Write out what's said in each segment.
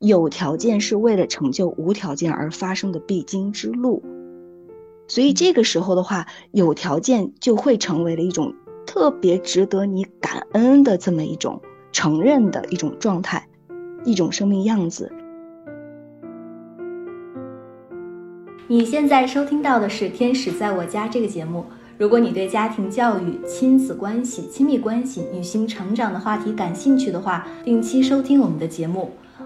有条件是为了成就无条件而发生的必经之路。所以这个时候的话，有条件就会成为了一种特别值得你感恩的这么一种承认的一种状态，一种生命样子。你现在收听到的是《天使在我家》这个节目。如果你对家庭教育、亲子关系、亲密关系、女性成长的话题感兴趣的话，定期收听我们的节目。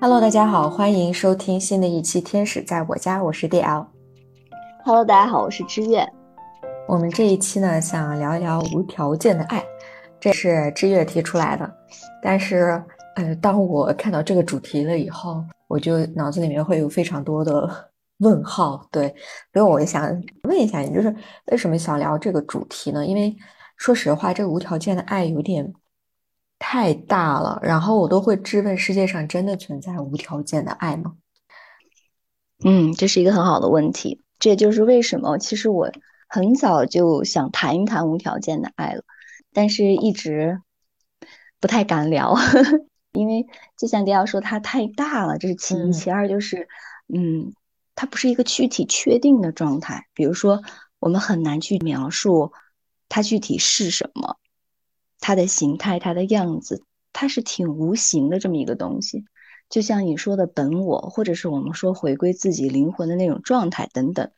Hello，大家好，欢迎收听新的一期《天使在我家》，我是 DL。Hello，大家好，我是知月。我们这一期呢，想聊一聊无条件的爱，这是知月提出来的。但是，呃，当我看到这个主题了以后，我就脑子里面会有非常多的问号，对，所以我想问一下你，就是为什么想聊这个主题呢？因为说实话，这个无条件的爱有点太大了，然后我都会质问：世界上真的存在无条件的爱吗？嗯，这是一个很好的问题，这也就是为什么其实我很早就想谈一谈无条件的爱了，但是一直不太敢聊。因为就像迪奥说，它太大了，这是其一；其二就是，嗯，它不是一个具体确定的状态。比如说，我们很难去描述它具体是什么，它的形态、它的样子，它是挺无形的这么一个东西。就像你说的本我，或者是我们说回归自己灵魂的那种状态等等，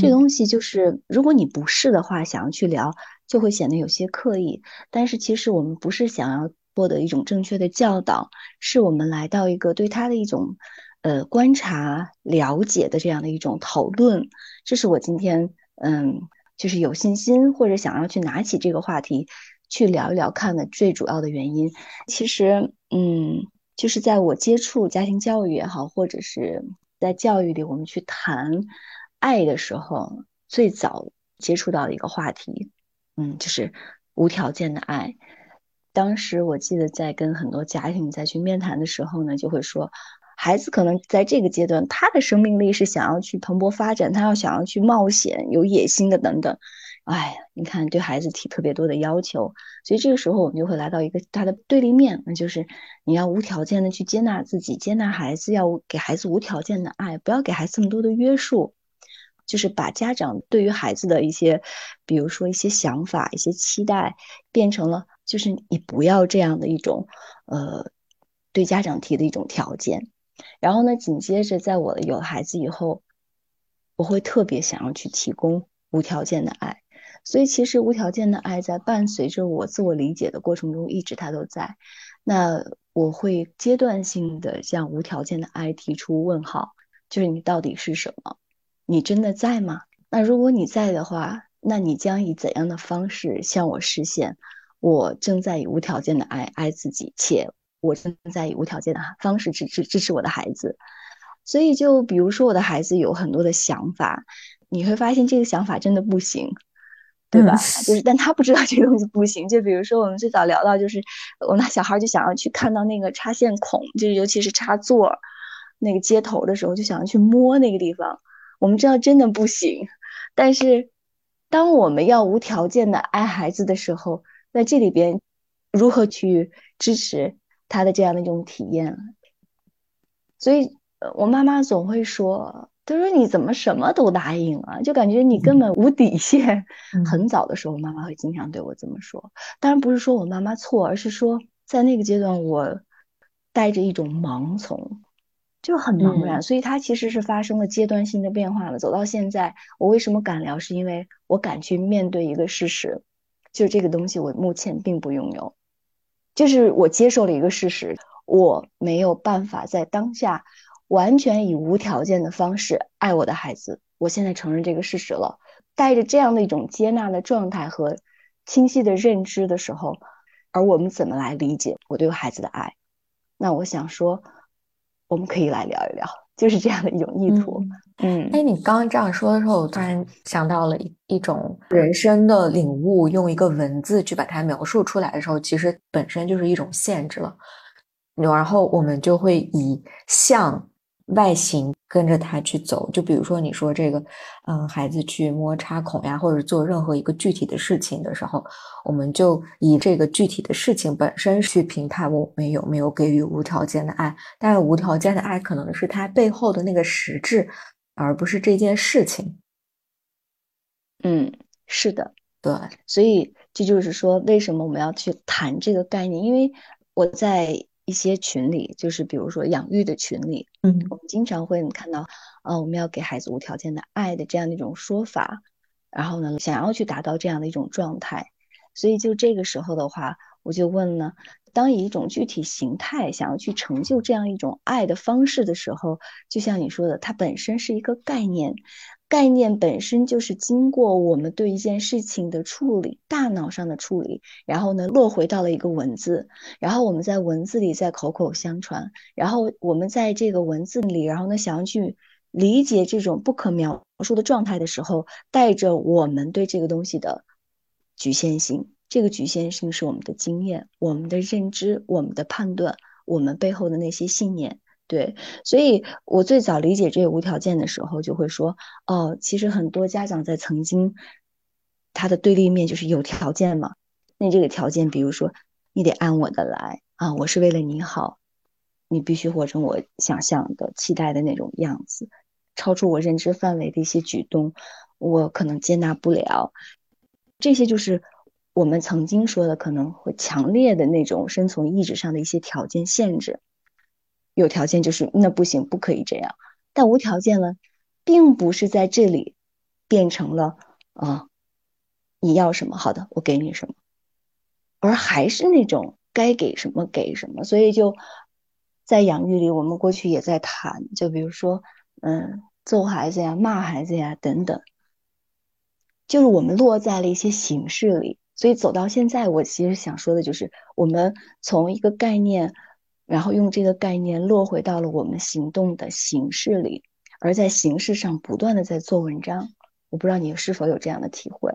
这东西就是，如果你不是的话，想要去聊，就会显得有些刻意。但是其实我们不是想要。获得一种正确的教导，是我们来到一个对它的一种呃观察、了解的这样的一种讨论。这是我今天嗯，就是有信心或者想要去拿起这个话题去聊一聊看的最主要的原因。其实嗯，就是在我接触家庭教育也好，或者是在教育里我们去谈爱的时候，最早接触到的一个话题，嗯，就是无条件的爱。当时我记得在跟很多家庭再去面谈的时候呢，就会说，孩子可能在这个阶段，他的生命力是想要去蓬勃发展，他要想要去冒险、有野心的等等。哎呀，你看对孩子提特别多的要求，所以这个时候我们就会来到一个他的对立面，那就是你要无条件的去接纳自己，接纳孩子，要给孩子无条件的爱，不要给孩子这么多的约束，就是把家长对于孩子的一些，比如说一些想法、一些期待，变成了。就是你不要这样的一种，呃，对家长提的一种条件。然后呢，紧接着在我有了孩子以后，我会特别想要去提供无条件的爱。所以其实无条件的爱在伴随着我自我理解的过程中，一直它都在。那我会阶段性的向无条件的爱提出问号，就是你到底是什么？你真的在吗？那如果你在的话，那你将以怎样的方式向我实现？我正在以无条件的爱爱自己，且我正在以无条件的方式支持支持我的孩子。所以，就比如说我的孩子有很多的想法，你会发现这个想法真的不行，对吧？就是，但他不知道这个东西不行。就比如说我们最早聊到，就是我那小孩就想要去看到那个插线孔，就是尤其是插座那个接头的时候，就想要去摸那个地方。我们知道真的不行，但是当我们要无条件的爱孩子的时候，在这里边，如何去支持他的这样的一种体验？所以，我妈妈总会说：“她说你怎么什么都答应啊？就感觉你根本无底线。”很早的时候，妈妈会经常对我这么说。当然不是说我妈妈错，而是说在那个阶段，我带着一种盲从，就很茫然。所以，它其实是发生了阶段性的变化了。走到现在，我为什么敢聊？是因为我敢去面对一个事实。就这个东西，我目前并不拥有，就是我接受了一个事实，我没有办法在当下完全以无条件的方式爱我的孩子。我现在承认这个事实了，带着这样的一种接纳的状态和清晰的认知的时候，而我们怎么来理解我对孩子的爱？那我想说，我们可以来聊一聊，就是这样的一种意图。嗯，哎，你刚刚这样说的时候，我突然想到了一一种人生的领悟，用一个文字去把它描述出来的时候，其实本身就是一种限制了。然后我们就会以像。外形跟着他去走，就比如说你说这个，嗯，孩子去摸插孔呀，或者做任何一个具体的事情的时候，我们就以这个具体的事情本身去评判我们有没有给予无条件的爱。但是无条件的爱可能是他背后的那个实质，而不是这件事情。嗯，是的，对，所以这就是说，为什么我们要去谈这个概念？因为我在。一些群里，就是比如说养育的群里，嗯，我们经常会看到，呃，我们要给孩子无条件的爱的这样的一种说法，然后呢，想要去达到这样的一种状态，所以就这个时候的话，我就问呢，当以一种具体形态想要去成就这样一种爱的方式的时候，就像你说的，它本身是一个概念。概念本身就是经过我们对一件事情的处理，大脑上的处理，然后呢落回到了一个文字，然后我们在文字里再口口相传，然后我们在这个文字里，然后呢想要去理解这种不可描述的状态的时候，带着我们对这个东西的局限性，这个局限性是我们的经验、我们的认知、我们的判断、我们背后的那些信念。对，所以我最早理解这个无条件的时候，就会说，哦，其实很多家长在曾经，他的对立面就是有条件嘛。那这个条件，比如说，你得按我的来啊，我是为了你好，你必须活成我想象的、期待的那种样子，超出我认知范围的一些举动，我可能接纳不了。这些就是我们曾经说的，可能会强烈的那种生存意志上的一些条件限制。有条件就是那不行，不可以这样。但无条件呢，并不是在这里变成了啊，你要什么好的，我给你什么，而还是那种该给什么给什么。所以就在养育里，我们过去也在谈，就比如说嗯，揍孩子呀、骂孩子呀等等，就是我们落在了一些形式里。所以走到现在，我其实想说的就是，我们从一个概念。然后用这个概念落回到了我们行动的形式里，而在形式上不断的在做文章。我不知道你是否有这样的体会？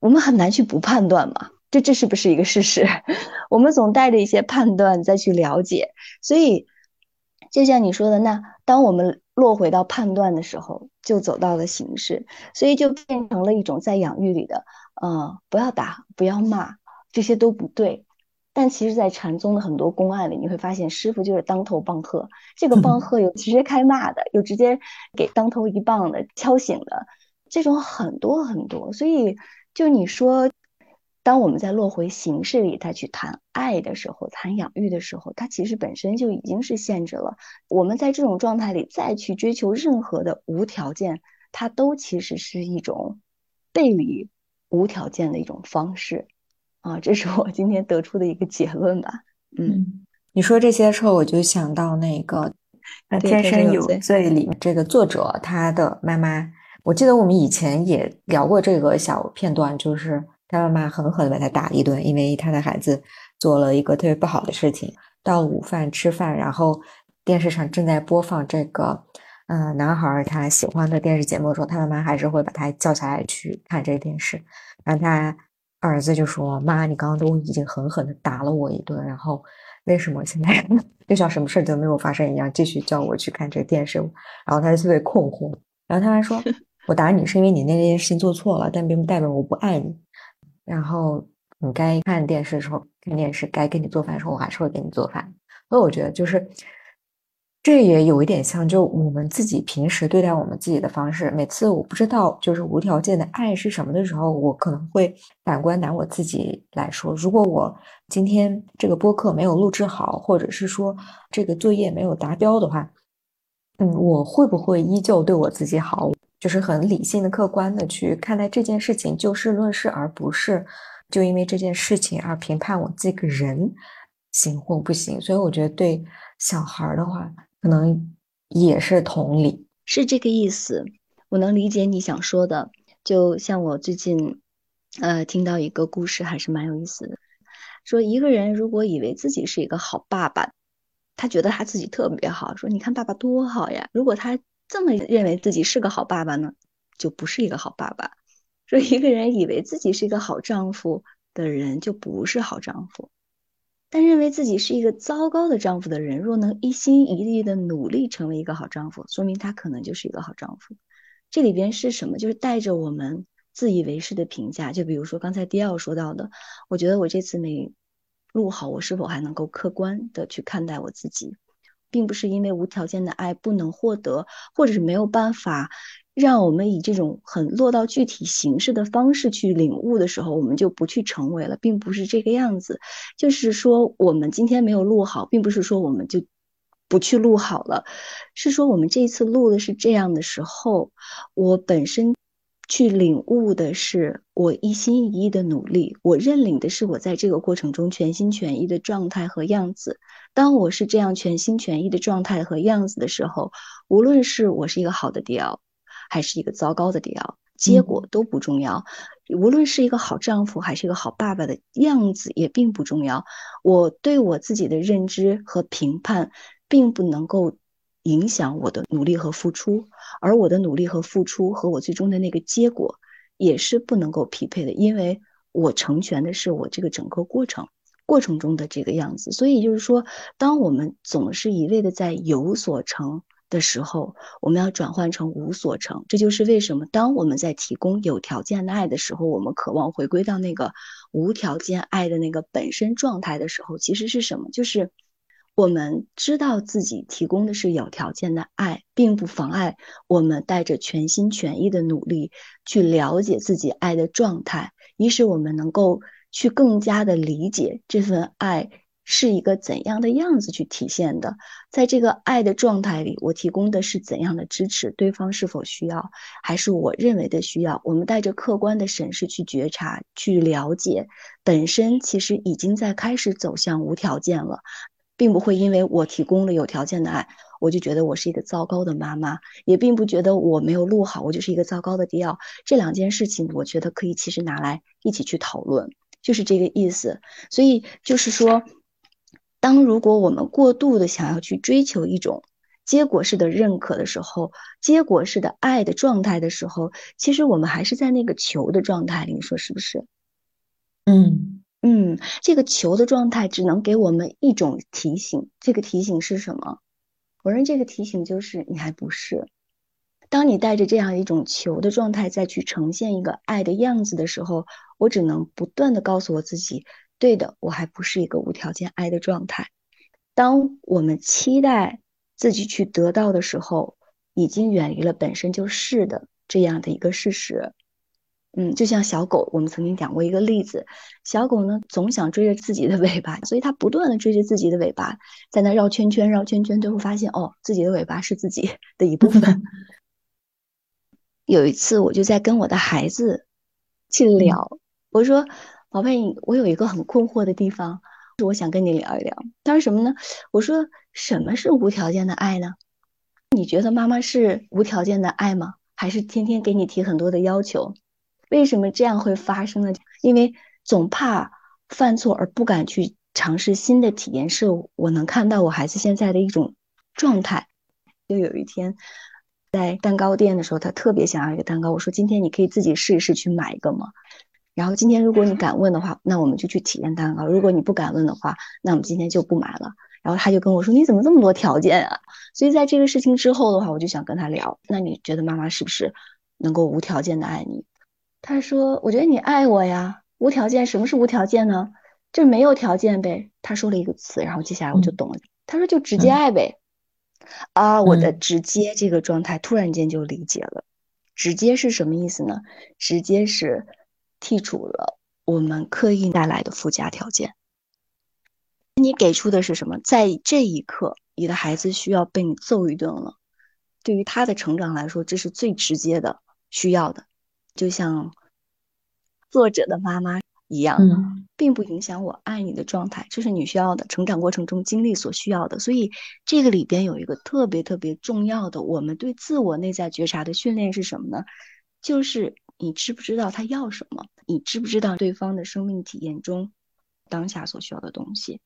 我们很难去不判断嘛，这这是不是一个事实？我们总带着一些判断再去了解，所以就像你说的，那当我们落回到判断的时候，就走到了形式，所以就变成了一种在养育里的，嗯，不要打，不要骂，这些都不对。但其实，在禅宗的很多公案里，你会发现师傅就是当头棒喝。这个棒 喝有直接开骂的，有直接给当头一棒的敲醒的，这种很多很多。所以，就你说，当我们在落回形式里再去谈爱的时候，谈养育的时候，它其实本身就已经是限制了。我们在这种状态里再去追求任何的无条件，它都其实是一种背离无条件的一种方式。啊，这是我今天得出的一个结论吧。嗯，你说这些时候，我就想到那个《天生有罪》里这个作者他的妈妈。我记得我们以前也聊过这个小片段，就是他妈妈狠狠的把他打了一顿，因为他的孩子做了一个特别不好的事情。到午饭吃饭，然后电视上正在播放这个嗯男孩他喜欢的电视节目的时候，他妈妈还是会把他叫下来去看这个电视，让他。儿子就说：“妈，你刚刚都已经狠狠的打了我一顿，然后为什么现在就像什么事都没有发生一样，继续叫我去看这个电视？然后他就特别困惑。然后他还说：我打你是因为你那件事情做错了，但并不代表我不爱你。然后你该看电视的时候看电视，该给你做饭的时候我还是会给你做饭。所以我觉得就是。”这也有一点像，就我们自己平时对待我们自己的方式。每次我不知道就是无条件的爱是什么的时候，我可能会反观拿我自己来说，如果我今天这个播客没有录制好，或者是说这个作业没有达标的话，嗯，我会不会依旧对我自己好？就是很理性的、客观的去看待这件事情，就事论事，而不是就因为这件事情而评判我这个人行或不行。所以我觉得对小孩的话。可能也是同理，是这个意思。我能理解你想说的。就像我最近，呃，听到一个故事，还是蛮有意思的。说一个人如果以为自己是一个好爸爸，他觉得他自己特别好，说你看爸爸多好呀。如果他这么认为自己是个好爸爸呢，就不是一个好爸爸。说一个人以为自己是一个好丈夫的人，就不是好丈夫。但认为自己是一个糟糕的丈夫的人，若能一心一意的努力成为一个好丈夫，说明他可能就是一个好丈夫。这里边是什么？就是带着我们自以为是的评价。就比如说刚才迪奥说到的，我觉得我这次没录好，我是否还能够客观的去看待我自己，并不是因为无条件的爱不能获得，或者是没有办法。让我们以这种很落到具体形式的方式去领悟的时候，我们就不去成为了，并不是这个样子。就是说，我们今天没有录好，并不是说我们就不去录好了，是说我们这次录的是这样的时候，我本身去领悟的是我一心一意的努力，我认领的是我在这个过程中全心全意的状态和样子。当我是这样全心全意的状态和样子的时候，无论是我是一个好的迪奥。还是一个糟糕的迪奥，结果都不重要。无论是一个好丈夫还是一个好爸爸的样子也并不重要。我对我自己的认知和评判，并不能够影响我的努力和付出，而我的努力和付出和我最终的那个结果也是不能够匹配的，因为我成全的是我这个整个过程过程中的这个样子。所以就是说，当我们总是一味的在有所成。的时候，我们要转换成无所成。这就是为什么，当我们在提供有条件的爱的时候，我们渴望回归到那个无条件爱的那个本身状态的时候，其实是什么？就是我们知道自己提供的是有条件的爱，并不妨碍我们带着全心全意的努力去了解自己爱的状态，以使我们能够去更加的理解这份爱。是一个怎样的样子去体现的？在这个爱的状态里，我提供的是怎样的支持？对方是否需要，还是我认为的需要？我们带着客观的审视去觉察、去了解，本身其实已经在开始走向无条件了，并不会因为我提供了有条件的爱，我就觉得我是一个糟糕的妈妈，也并不觉得我没有录好，我就是一个糟糕的迪奥。这两件事情，我觉得可以其实拿来一起去讨论，就是这个意思。所以就是说。当如果我们过度的想要去追求一种结果式的认可的时候，结果式的爱的状态的时候，其实我们还是在那个求的状态里，你说是不是？嗯嗯，这个求的状态只能给我们一种提醒，这个提醒是什么？我认为这个提醒就是你还不是。当你带着这样一种求的状态再去呈现一个爱的样子的时候，我只能不断的告诉我自己。对的，我还不是一个无条件爱的状态。当我们期待自己去得到的时候，已经远离了本身就是的这样的一个事实。嗯，就像小狗，我们曾经讲过一个例子，小狗呢总想追着自己的尾巴，所以它不断的追着自己的尾巴，在那绕圈圈，绕圈圈，最后发现哦，自己的尾巴是自己 的一部分。有一次，我就在跟我的孩子去聊，我说。宝贝，我有一个很困惑的地方，我想跟你聊一聊。他说什么呢？我说什么是无条件的爱呢？你觉得妈妈是无条件的爱吗？还是天天给你提很多的要求？为什么这样会发生呢？因为总怕犯错而不敢去尝试新的体验，是我能看到我孩子现在的一种状态。就有一天在蛋糕店的时候，他特别想要一个蛋糕。我说今天你可以自己试一试去买一个吗？然后今天如果你敢问的话，那我们就去体验蛋糕；如果你不敢问的话，那我们今天就不买了。然后他就跟我说：“你怎么这么多条件啊？”所以在这个事情之后的话，我就想跟他聊。那你觉得妈妈是不是能够无条件的爱你？他说：“我觉得你爱我呀，无条件。什么是无条件呢？就是没有条件呗。”他说了一个词，然后接下来我就懂了。他说：“就直接爱呗。”啊，我的直接这个状态突然间就理解了。直接是什么意思呢？直接是。剔除了我们刻意带来的附加条件，你给出的是什么？在这一刻，你的孩子需要被你揍一顿了。对于他的成长来说，这是最直接的需要的。就像作者的妈妈一样，并不影响我爱你的状态，这是你需要的成长过程中经历所需要的。所以，这个里边有一个特别特别重要的，我们对自我内在觉察的训练是什么呢？就是你知不知道他要什么？你知不知道对方的生命体验中当下所需要的东西？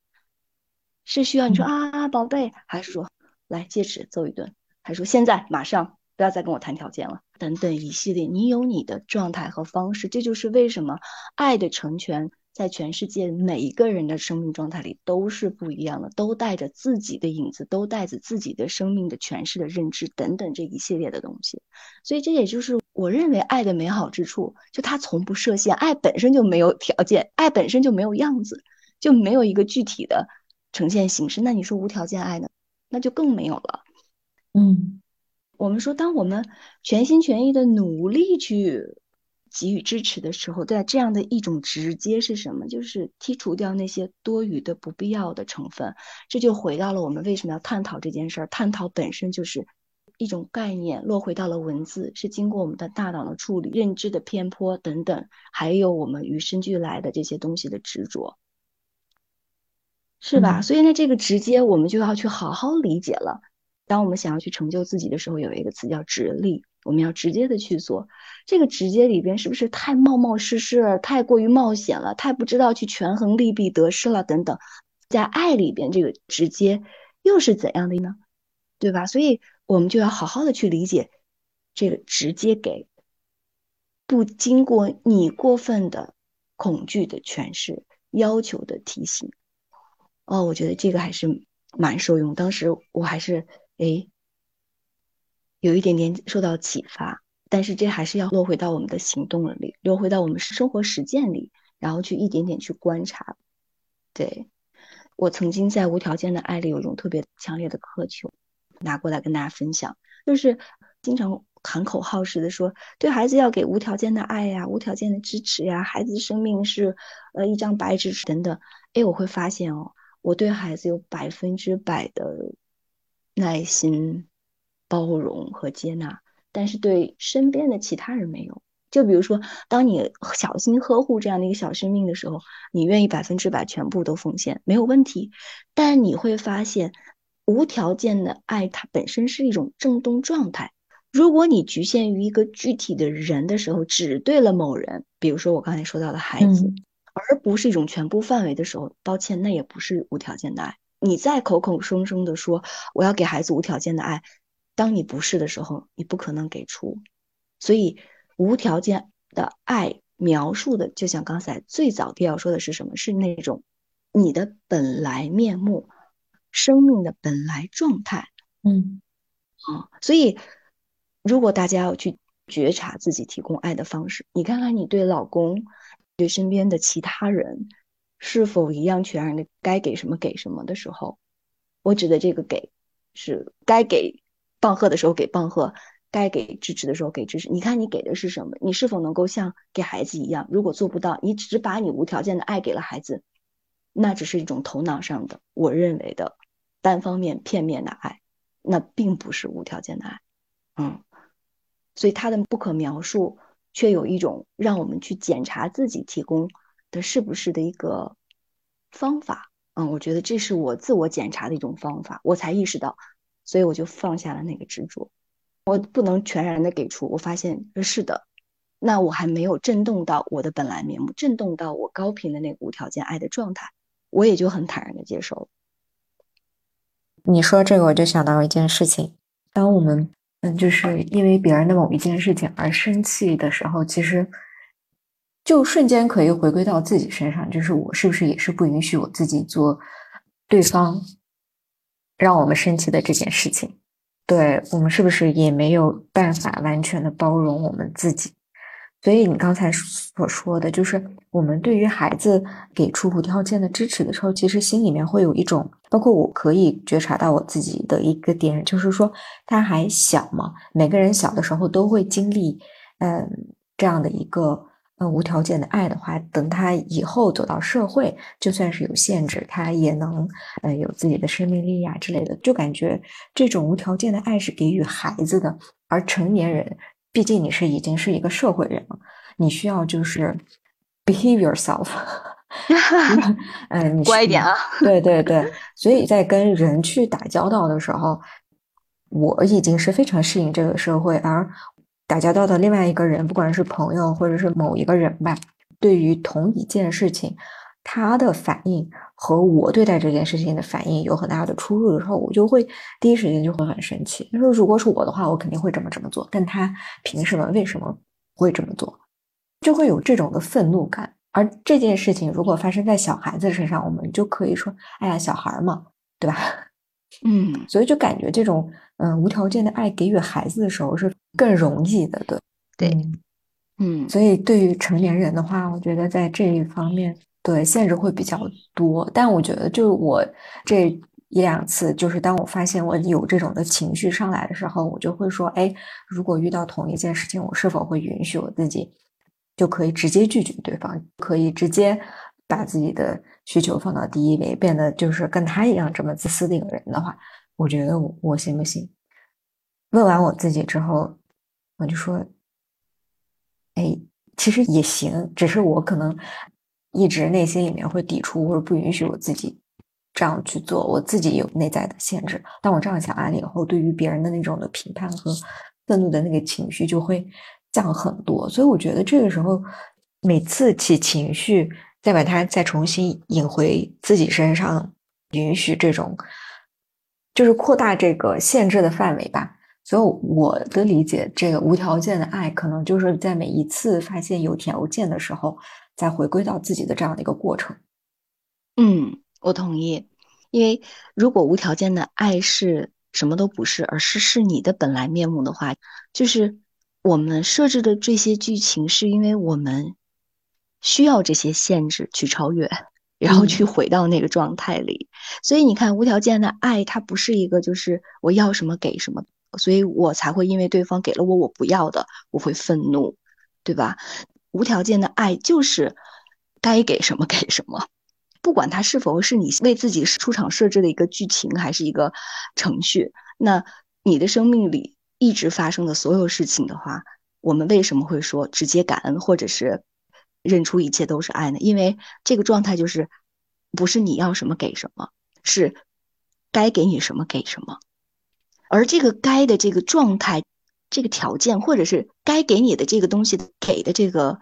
是需要你说啊，宝贝，还是说来戒尺揍一顿，还是说现在马上不要再跟我谈条件了，等等一系列，你有你的状态和方式，这就是为什么爱的成全。在全世界每一个人的生命状态里都是不一样的，都带着自己的影子，都带着自己的生命的诠释的认知等等这一系列的东西。所以这也就是我认为爱的美好之处，就它从不设限，爱本身就没有条件，爱本身就没有样子，就没有一个具体的呈现形式。那你说无条件爱呢？那就更没有了。嗯，我们说，当我们全心全意的努力去。给予支持的时候，在这样的一种直接是什么？就是剔除掉那些多余的、不必要的成分。这就回到了我们为什么要探讨这件事儿。探讨本身就是一种概念，落回到了文字，是经过我们的大脑的处理、认知的偏颇等等，还有我们与生俱来的这些东西的执着，是吧？所以呢，这个直接我们就要去好好理解了。当我们想要去成就自己的时候，有一个词叫直立。我们要直接的去做，这个直接里边是不是太冒冒失失，太过于冒险了，太不知道去权衡利弊得失了等等，在爱里边这个直接又是怎样的呢？对吧？所以我们就要好好的去理解这个直接给，不经过你过分的恐惧的诠释、要求的提醒。哦，我觉得这个还是蛮受用，当时我还是哎。有一点点受到启发，但是这还是要落回到我们的行动里，落回到我们生活实践里，然后去一点点去观察。对我曾经在无条件的爱里有一种特别强烈的渴求，拿过来跟大家分享，就是经常喊口号似的说，对孩子要给无条件的爱呀，无条件的支持呀，孩子生命是呃一张白纸等等。哎，我会发现哦，我对孩子有百分之百的耐心。包容和接纳，但是对身边的其他人没有。就比如说，当你小心呵护这样的一个小生命的时候，你愿意百分之百全部都奉献，没有问题。但你会发现，无条件的爱它本身是一种震动状态。如果你局限于一个具体的人的时候，只对了某人，比如说我刚才说到的孩子，而不是一种全部范围的时候，抱歉，那也不是无条件的爱。你再口口声声的说我要给孩子无条件的爱。当你不是的时候，你不可能给出，所以无条件的爱描述的，就像刚才最早第要说的是什么？是那种你的本来面目，生命的本来状态。嗯，啊，所以如果大家要去觉察自己提供爱的方式，你看看你对老公、对身边的其他人是否一样全然的该给什么给什么的时候，我指的这个给是该给。棒喝的时候给棒喝，该给支持的时候给支持。你看你给的是什么？你是否能够像给孩子一样？如果做不到，你只把你无条件的爱给了孩子，那只是一种头脑上的，我认为的单方面片面的爱，那并不是无条件的爱。嗯，所以它的不可描述，却有一种让我们去检查自己提供的是不是的一个方法。嗯，我觉得这是我自我检查的一种方法，我才意识到。所以我就放下了那个执着，我不能全然的给出。我发现是的，那我还没有震动到我的本来面目，震动到我高频的那个无条件爱的状态，我也就很坦然的接受。你说这个，我就想到一件事情：当我们嗯，就是因为别人的某一件事情而生气的时候，其实就瞬间可以回归到自己身上，就是我是不是也是不允许我自己做对方。让我们生气的这件事情，对我们是不是也没有办法完全的包容我们自己？所以你刚才所说的，就是我们对于孩子给出无条件的支持的时候，其实心里面会有一种，包括我可以觉察到我自己的一个点，就是说他还小嘛，每个人小的时候都会经历，嗯，这样的一个。呃，无条件的爱的话，等他以后走到社会，就算是有限制，他也能呃有自己的生命力呀之类的。就感觉这种无条件的爱是给予孩子的，而成年人，毕竟你是已经是一个社会人了，你需要就是 behave yourself，嗯，乖一点啊。对对对，所以在跟人去打交道的时候，我已经是非常适应这个社会，而。打交道的另外一个人，不管是朋友或者是某一个人吧，对于同一件事情，他的反应和我对待这件事情的反应有很大的出入的时候，我就会第一时间就会很生气。他说：“如果是我的话，我肯定会这么这么做，但他凭什么？为什么会这么做？就会有这种的愤怒感。而这件事情如果发生在小孩子身上，我们就可以说：哎呀，小孩嘛，对吧？嗯，所以就感觉这种嗯无条件的爱给予孩子的时候是更容易的，对对，嗯，所以对于成年人的话，我觉得在这一方面。”对，限制会比较多，但我觉得，就我这一两次，就是当我发现我有这种的情绪上来的时候，我就会说，哎，如果遇到同一件事情，我是否会允许我自己就可以直接拒绝对方，可以直接把自己的需求放到第一位，变得就是跟他一样这么自私的一个人的话，我觉得我我行不行？问完我自己之后，我就说，哎，其实也行，只是我可能。一直内心里面会抵触或者不允许我自己这样去做，我自己有内在的限制。当我这样想完了以后，对于别人的那种的评判和愤怒的那个情绪就会降很多。所以我觉得这个时候，每次起情绪，再把它再重新引回自己身上，允许这种，就是扩大这个限制的范围吧。所以我的理解，这个无条件的爱，可能就是在每一次发现有条件的时候。再回归到自己的这样的一个过程，嗯，我同意。因为如果无条件的爱是什么都不是，而是是你的本来面目的话，就是我们设置的这些剧情，是因为我们需要这些限制去超越，然后去回到那个状态里。所以你看，无条件的爱，它不是一个就是我要什么给什么，所以我才会因为对方给了我我不要的，我会愤怒，对吧？无条件的爱就是该给什么给什么，不管它是否是你为自己出场设置的一个剧情，还是一个程序。那你的生命里一直发生的所有事情的话，我们为什么会说直接感恩，或者是认出一切都是爱呢？因为这个状态就是不是你要什么给什么，是该给你什么给什么，而这个该的这个状态。这个条件，或者是该给你的这个东西给的这个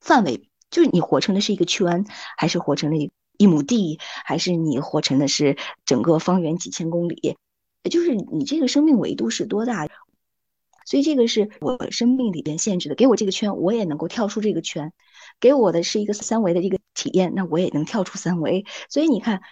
范围，就是你活成的是一个圈，还是活成了一一亩地，还是你活成的是整个方圆几千公里？就是你这个生命维度是多大？所以这个是我生命里边限制的。给我这个圈，我也能够跳出这个圈；给我的是一个三维的一个体验，那我也能跳出三维。所以你看，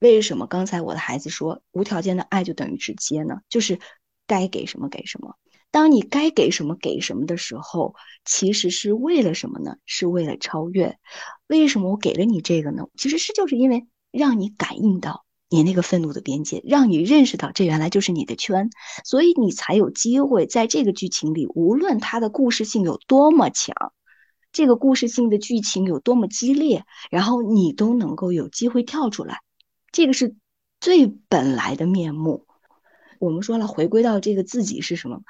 为什么刚才我的孩子说无条件的爱就等于直接呢？就是该给什么给什么。当你该给什么给什么的时候，其实是为了什么呢？是为了超越。为什么我给了你这个呢？其实是就是因为让你感应到你那个愤怒的边界，让你认识到这原来就是你的圈，所以你才有机会在这个剧情里，无论它的故事性有多么强，这个故事性的剧情有多么激烈，然后你都能够有机会跳出来。这个是最本来的面目。我们说了，回归到这个自己是什么？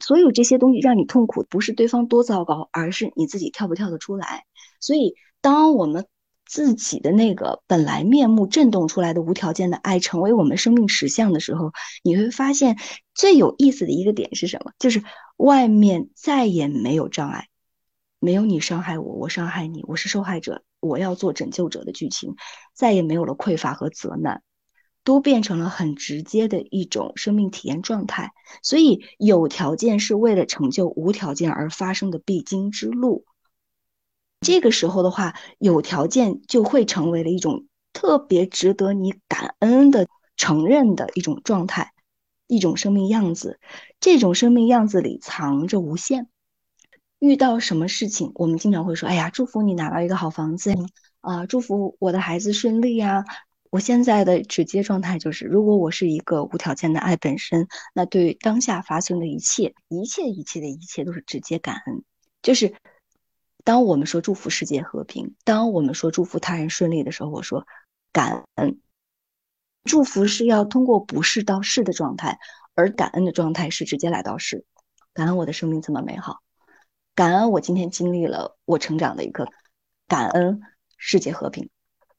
所有这些东西让你痛苦，不是对方多糟糕，而是你自己跳不跳得出来。所以，当我们自己的那个本来面目震动出来的无条件的爱，成为我们生命实相的时候，你会发现最有意思的一个点是什么？就是外面再也没有障碍，没有你伤害我，我伤害你，我是受害者，我要做拯救者的剧情，再也没有了匮乏和责难。都变成了很直接的一种生命体验状态，所以有条件是为了成就无条件而发生的必经之路。这个时候的话，有条件就会成为了一种特别值得你感恩的承认的一种状态，一种生命样子。这种生命样子里藏着无限。遇到什么事情，我们经常会说：“哎呀，祝福你拿到一个好房子啊，祝福我的孩子顺利呀。”我现在的直接状态就是，如果我是一个无条件的爱本身，那对当下发生的一切、一切、一切的一切都是直接感恩。就是当我们说祝福世界和平，当我们说祝福他人顺利的时候，我说感恩。祝福是要通过不是到是的状态，而感恩的状态是直接来到是。感恩我的生命这么美好，感恩我今天经历了我成长的一刻，感恩世界和平，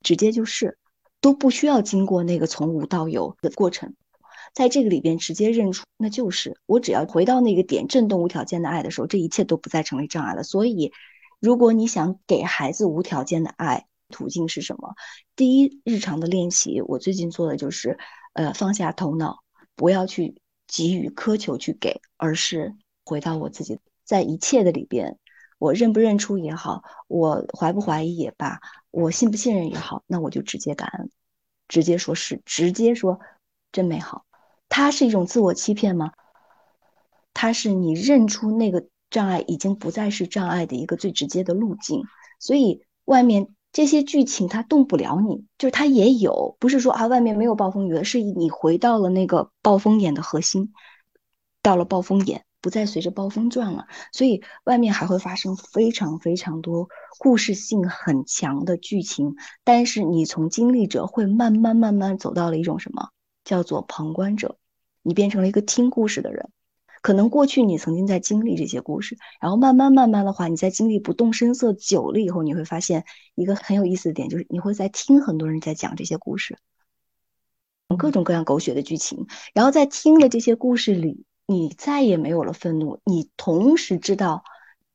直接就是。都不需要经过那个从无到有的过程，在这个里边直接认出，那就是我只要回到那个点，震动无条件的爱的时候，这一切都不再成为障碍了。所以，如果你想给孩子无条件的爱，途径是什么？第一，日常的练习，我最近做的就是，呃，放下头脑，不要去给予苛求去给，而是回到我自己，在一切的里边，我认不认出也好，我怀不怀疑也罢，我信不信任也好，那我就直接感恩，直接说是，直接说真美好。它是一种自我欺骗吗？它是你认出那个障碍已经不再是障碍的一个最直接的路径，所以外面。这些剧情它动不了你，就是它也有，不是说啊外面没有暴风雨了，是你回到了那个暴风眼的核心，到了暴风眼，不再随着暴风转了，所以外面还会发生非常非常多故事性很强的剧情，但是你从经历者会慢慢慢慢走到了一种什么叫做旁观者，你变成了一个听故事的人。可能过去你曾经在经历这些故事，然后慢慢慢慢的话，你在经历不动声色久了以后，你会发现一个很有意思的点，就是你会在听很多人在讲这些故事，各种各样狗血的剧情，然后在听的这些故事里，你再也没有了愤怒，你同时知道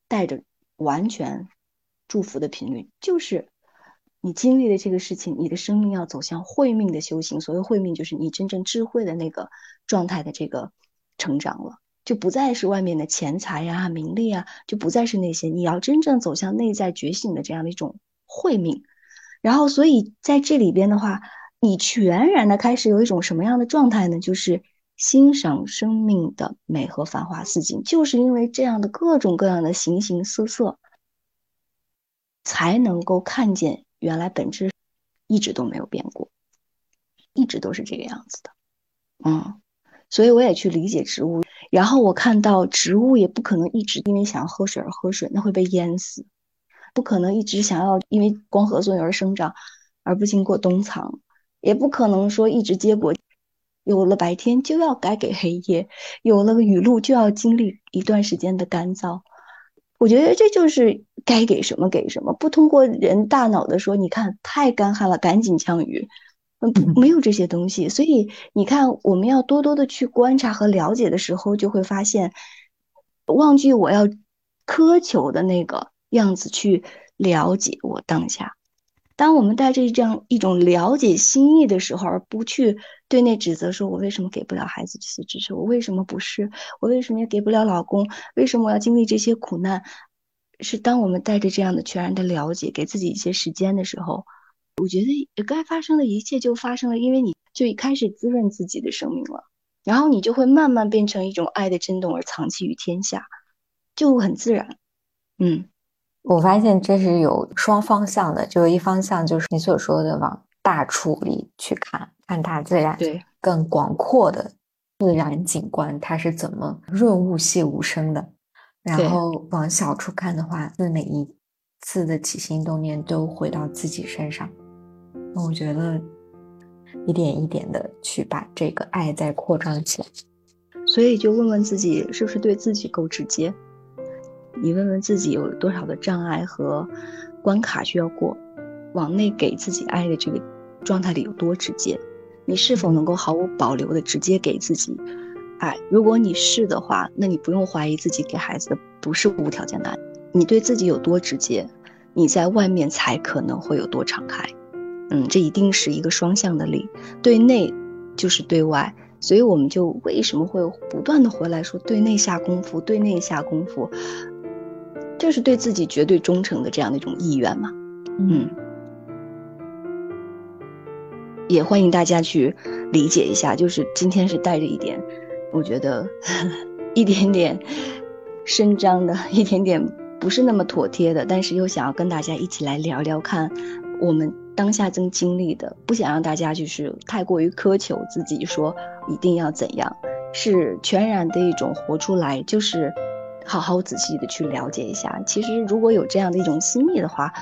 带着完全祝福的频率，就是你经历了这个事情，你的生命要走向慧命的修行，所谓慧命就是你真正智慧的那个状态的这个成长了。就不再是外面的钱财呀、名利啊，就不再是那些。你要真正走向内在觉醒的这样的一种慧命，然后，所以在这里边的话，你全然的开始有一种什么样的状态呢？就是欣赏生命的美和繁华似锦。就是因为这样的各种各样的形形色色，才能够看见原来本质一直都没有变过，一直都是这个样子的。嗯，所以我也去理解植物。然后我看到植物也不可能一直因为想要喝水而喝水，那会被淹死；不可能一直想要因为光合作用而生长，而不经过冬藏；也不可能说一直结果，有了白天就要该给黑夜，有了雨露就要经历一段时间的干燥。我觉得这就是该给什么给什么，不通过人大脑的说，你看太干旱了，赶紧降雨。嗯，没有这些东西，所以你看，我们要多多的去观察和了解的时候，就会发现，忘记我要苛求的那个样子去了解我当下。当我们带着这样一种了解心意的时候，而不去对内指责，说我为什么给不了孩子这些支持，我为什么不是，我为什么也给不了老公，为什么我要经历这些苦难？是当我们带着这样的全然的了解，给自己一些时间的时候。我觉得该发生的一切就发生了，因为你就开始滋润自己的生命了，然后你就会慢慢变成一种爱的震动而藏起于天下，就很自然。嗯，我发现这是有双方向的，就一方向就是你所说的往大处里去看，看大自然，对，更广阔的自然景观它是怎么润物细无声的，然后往小处看的话，那每一次的起心动念都回到自己身上。那我觉得，一点一点的去把这个爱再扩张起来，所以就问问自己，是不是对自己够直接？你问问自己，有多少的障碍和关卡需要过？往内给自己爱的这个状态里有多直接？你是否能够毫无保留的直接给自己爱？如果你是的话，那你不用怀疑自己给孩子的不是无条件的爱。你对自己有多直接，你在外面才可能会有多敞开。嗯，这一定是一个双向的力，对内就是对外，所以我们就为什么会不断的回来说对内下功夫，对内下功夫，就是对自己绝对忠诚的这样的一种意愿嘛。嗯，也欢迎大家去理解一下，就是今天是带着一点，我觉得 一点点伸张的，一点点不是那么妥帖的，但是又想要跟大家一起来聊聊看我们。当下正经历的，不想让大家就是太过于苛求自己，说一定要怎样，是全然的一种活出来，就是好好仔细的去了解一下。其实如果有这样的一种心意的话，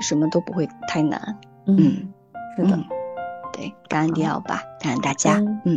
什么都不会太难。嗯，是的，对，感恩迪奥吧，感恩大家，嗯。